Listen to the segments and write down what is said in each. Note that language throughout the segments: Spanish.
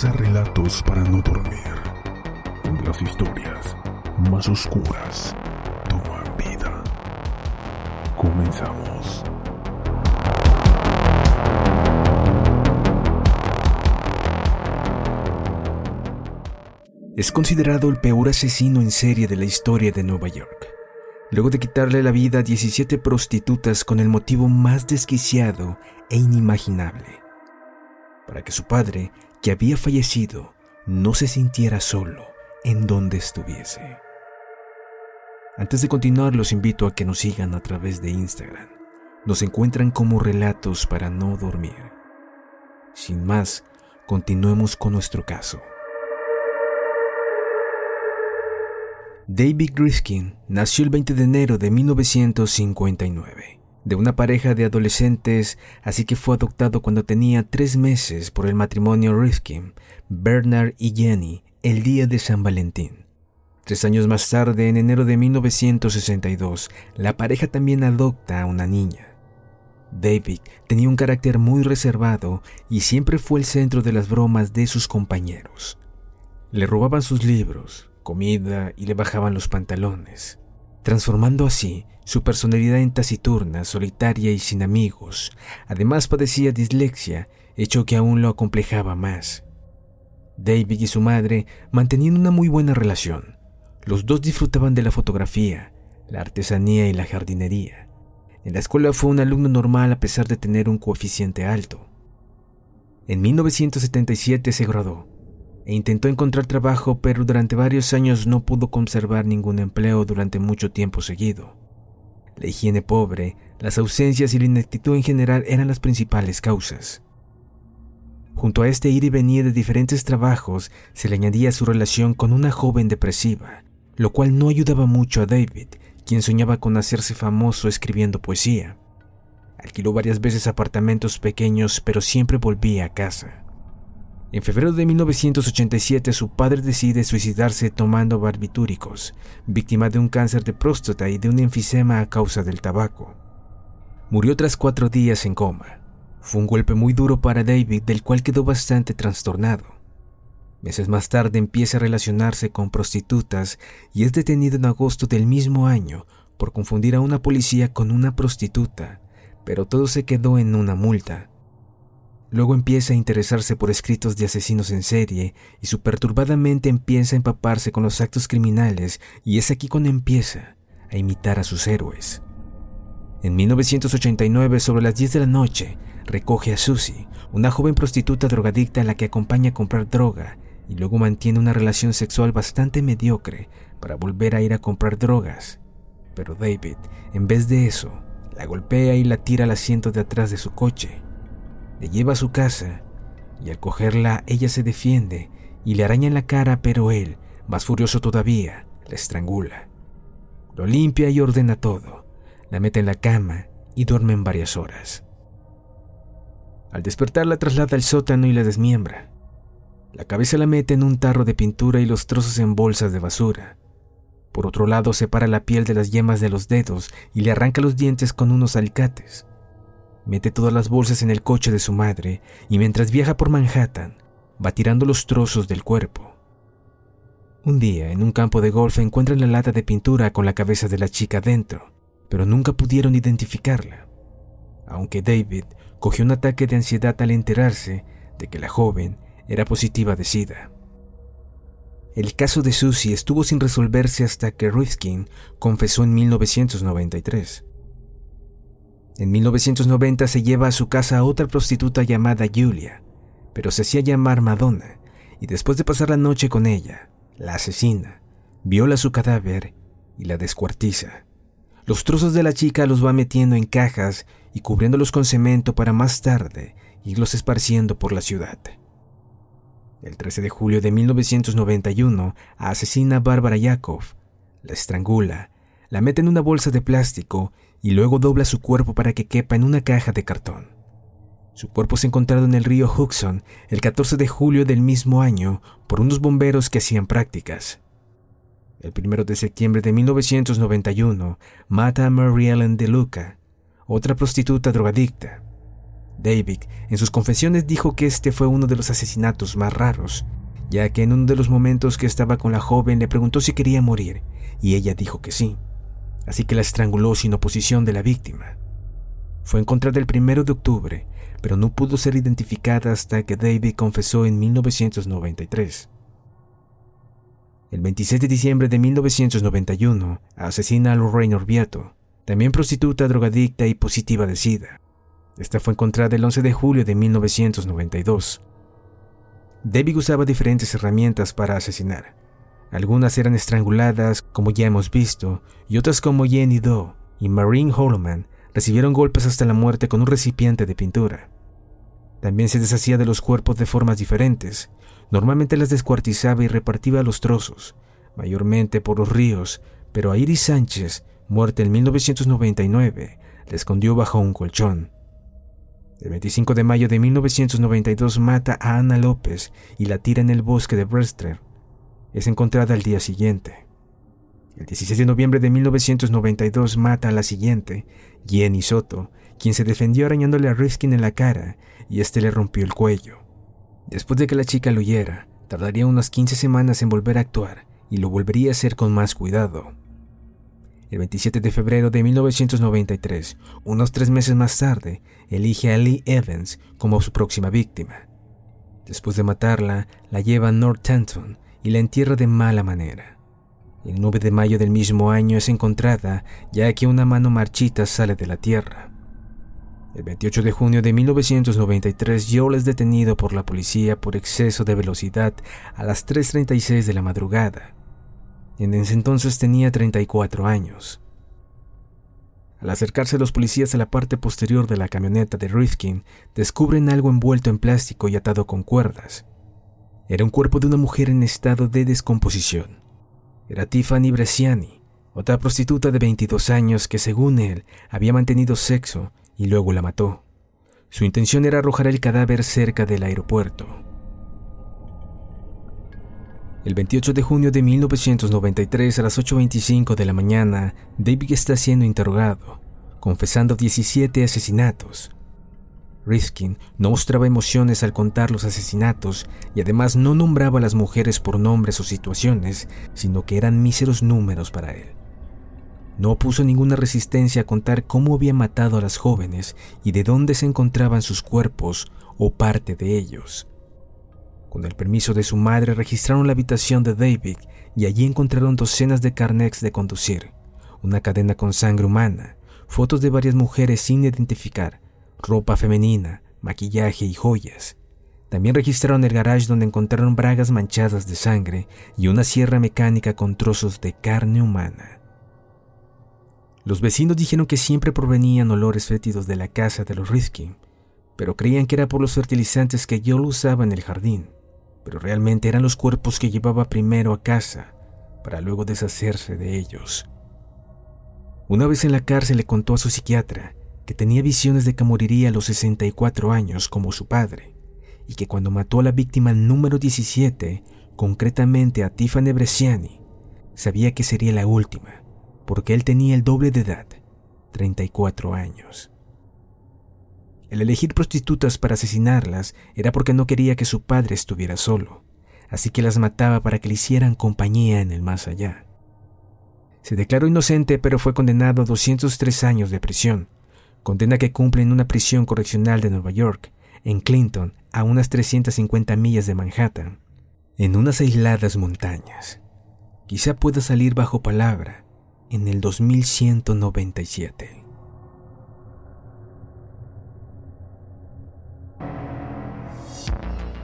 Relatos para no dormir, las historias más oscuras toman vida. Comenzamos. Es considerado el peor asesino en serie de la historia de Nueva York. Luego de quitarle la vida a 17 prostitutas con el motivo más desquiciado e inimaginable. Para que su padre, que había fallecido, no se sintiera solo en donde estuviese. Antes de continuar, los invito a que nos sigan a través de Instagram. Nos encuentran como relatos para no dormir. Sin más, continuemos con nuestro caso. David Griskin nació el 20 de enero de 1959 de una pareja de adolescentes, así que fue adoptado cuando tenía tres meses por el matrimonio Riskin, Bernard y Jenny, el día de San Valentín. Tres años más tarde, en enero de 1962, la pareja también adopta a una niña. David tenía un carácter muy reservado y siempre fue el centro de las bromas de sus compañeros. Le robaban sus libros, comida y le bajaban los pantalones, transformando así su personalidad en taciturna, solitaria y sin amigos. Además padecía dislexia, hecho que aún lo acomplejaba más. David y su madre mantenían una muy buena relación. Los dos disfrutaban de la fotografía, la artesanía y la jardinería. En la escuela fue un alumno normal a pesar de tener un coeficiente alto. En 1977 se graduó e intentó encontrar trabajo, pero durante varios años no pudo conservar ningún empleo durante mucho tiempo seguido. La higiene pobre, las ausencias y la ineptitud en general eran las principales causas. Junto a este ir y venir de diferentes trabajos se le añadía su relación con una joven depresiva, lo cual no ayudaba mucho a David, quien soñaba con hacerse famoso escribiendo poesía. Alquiló varias veces apartamentos pequeños, pero siempre volvía a casa. En febrero de 1987 su padre decide suicidarse tomando barbitúricos, víctima de un cáncer de próstata y de un enfisema a causa del tabaco. Murió tras cuatro días en coma. Fue un golpe muy duro para David del cual quedó bastante trastornado. Meses más tarde empieza a relacionarse con prostitutas y es detenido en agosto del mismo año por confundir a una policía con una prostituta, pero todo se quedó en una multa. Luego empieza a interesarse por escritos de asesinos en serie y su perturbada mente empieza a empaparse con los actos criminales y es aquí cuando empieza a imitar a sus héroes. En 1989, sobre las 10 de la noche, recoge a Susie, una joven prostituta drogadicta a la que acompaña a comprar droga y luego mantiene una relación sexual bastante mediocre para volver a ir a comprar drogas. Pero David, en vez de eso, la golpea y la tira al asiento de atrás de su coche le lleva a su casa y al cogerla ella se defiende y le araña en la cara, pero él, más furioso todavía, la estrangula. Lo limpia y ordena todo, la mete en la cama y duerme en varias horas. Al despertar la traslada al sótano y la desmiembra. La cabeza la mete en un tarro de pintura y los trozos en bolsas de basura. Por otro lado, separa la piel de las yemas de los dedos y le arranca los dientes con unos alicates mete todas las bolsas en el coche de su madre y mientras viaja por Manhattan, va tirando los trozos del cuerpo. Un día, en un campo de golf, encuentran la lata de pintura con la cabeza de la chica dentro, pero nunca pudieron identificarla. Aunque David cogió un ataque de ansiedad al enterarse de que la joven era positiva de SIDA. El caso de Susie estuvo sin resolverse hasta que Rifkin confesó en 1993. En 1990 se lleva a su casa a otra prostituta llamada Julia, pero se hacía llamar Madonna, y después de pasar la noche con ella, la asesina, viola su cadáver y la descuartiza. Los trozos de la chica los va metiendo en cajas y cubriéndolos con cemento para más tarde irlos esparciendo por la ciudad. El 13 de julio de 1991 asesina a Bárbara Yakov, la estrangula, la mete en una bolsa de plástico y luego dobla su cuerpo para que quepa en una caja de cartón. Su cuerpo es encontrado en el río Hudson el 14 de julio del mismo año por unos bomberos que hacían prácticas. El 1 de septiembre de 1991 mata a Mary Ellen DeLuca, otra prostituta drogadicta. David en sus confesiones dijo que este fue uno de los asesinatos más raros, ya que en uno de los momentos que estaba con la joven le preguntó si quería morir, y ella dijo que sí, así que la estranguló sin oposición de la víctima. Fue encontrada el primero de octubre, pero no pudo ser identificada hasta que David confesó en 1993. El 26 de diciembre de 1991 asesina a Lorraine Orbiato, también prostituta, drogadicta y positiva de SIDA. Esta fue encontrada el 11 de julio de 1992. David usaba diferentes herramientas para asesinar. Algunas eran estranguladas, como ya hemos visto, y otras como Jenny Doe y Marine Holloman recibieron golpes hasta la muerte con un recipiente de pintura. También se deshacía de los cuerpos de formas diferentes. Normalmente las descuartizaba y repartía los trozos, mayormente por los ríos, pero a Iris Sánchez muerta en 1999, la escondió bajo un colchón. El 25 de mayo de 1992 mata a Ana López y la tira en el bosque de Brewster. Es encontrada al día siguiente. El 16 de noviembre de 1992 mata a la siguiente, Jenny Soto, quien se defendió arañándole a Riskin en la cara y este le rompió el cuello. Después de que la chica lo huyera, tardaría unas 15 semanas en volver a actuar y lo volvería a hacer con más cuidado el 27 de febrero de 1993, unos tres meses más tarde, elige a Lee Evans como su próxima víctima. Después de matarla, la lleva a Northampton y la entierra de mala manera. El 9 de mayo del mismo año es encontrada, ya que una mano marchita sale de la tierra. El 28 de junio de 1993, Joel es detenido por la policía por exceso de velocidad a las 3.36 de la madrugada en ese entonces tenía 34 años. Al acercarse los policías a la parte posterior de la camioneta de Rifkin, descubren algo envuelto en plástico y atado con cuerdas. Era un cuerpo de una mujer en estado de descomposición. Era Tiffany Bresciani, otra prostituta de 22 años que según él había mantenido sexo y luego la mató. Su intención era arrojar el cadáver cerca del aeropuerto. El 28 de junio de 1993 a las 8.25 de la mañana, David está siendo interrogado, confesando 17 asesinatos. Riskin no mostraba emociones al contar los asesinatos y además no nombraba a las mujeres por nombres o situaciones, sino que eran míseros números para él. No puso ninguna resistencia a contar cómo había matado a las jóvenes y de dónde se encontraban sus cuerpos o parte de ellos. Con el permiso de su madre registraron la habitación de David y allí encontraron docenas de carnets de conducir, una cadena con sangre humana, fotos de varias mujeres sin identificar, ropa femenina, maquillaje y joyas. También registraron el garage donde encontraron bragas manchadas de sangre y una sierra mecánica con trozos de carne humana. Los vecinos dijeron que siempre provenían olores fétidos de la casa de los Riskin, pero creían que era por los fertilizantes que yo lo usaba en el jardín pero realmente eran los cuerpos que llevaba primero a casa para luego deshacerse de ellos. Una vez en la cárcel le contó a su psiquiatra que tenía visiones de que moriría a los 64 años como su padre y que cuando mató a la víctima número 17, concretamente a Tiffany Bresciani, sabía que sería la última, porque él tenía el doble de edad, 34 años. El elegir prostitutas para asesinarlas era porque no quería que su padre estuviera solo, así que las mataba para que le hicieran compañía en el más allá. Se declaró inocente, pero fue condenado a 203 años de prisión, condena que cumple en una prisión correccional de Nueva York, en Clinton, a unas 350 millas de Manhattan, en unas aisladas montañas. Quizá pueda salir bajo palabra en el 2197.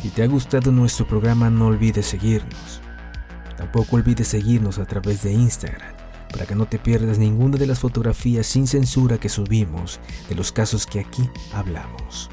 Si te ha gustado nuestro programa no olvides seguirnos. Tampoco olvides seguirnos a través de Instagram para que no te pierdas ninguna de las fotografías sin censura que subimos de los casos que aquí hablamos.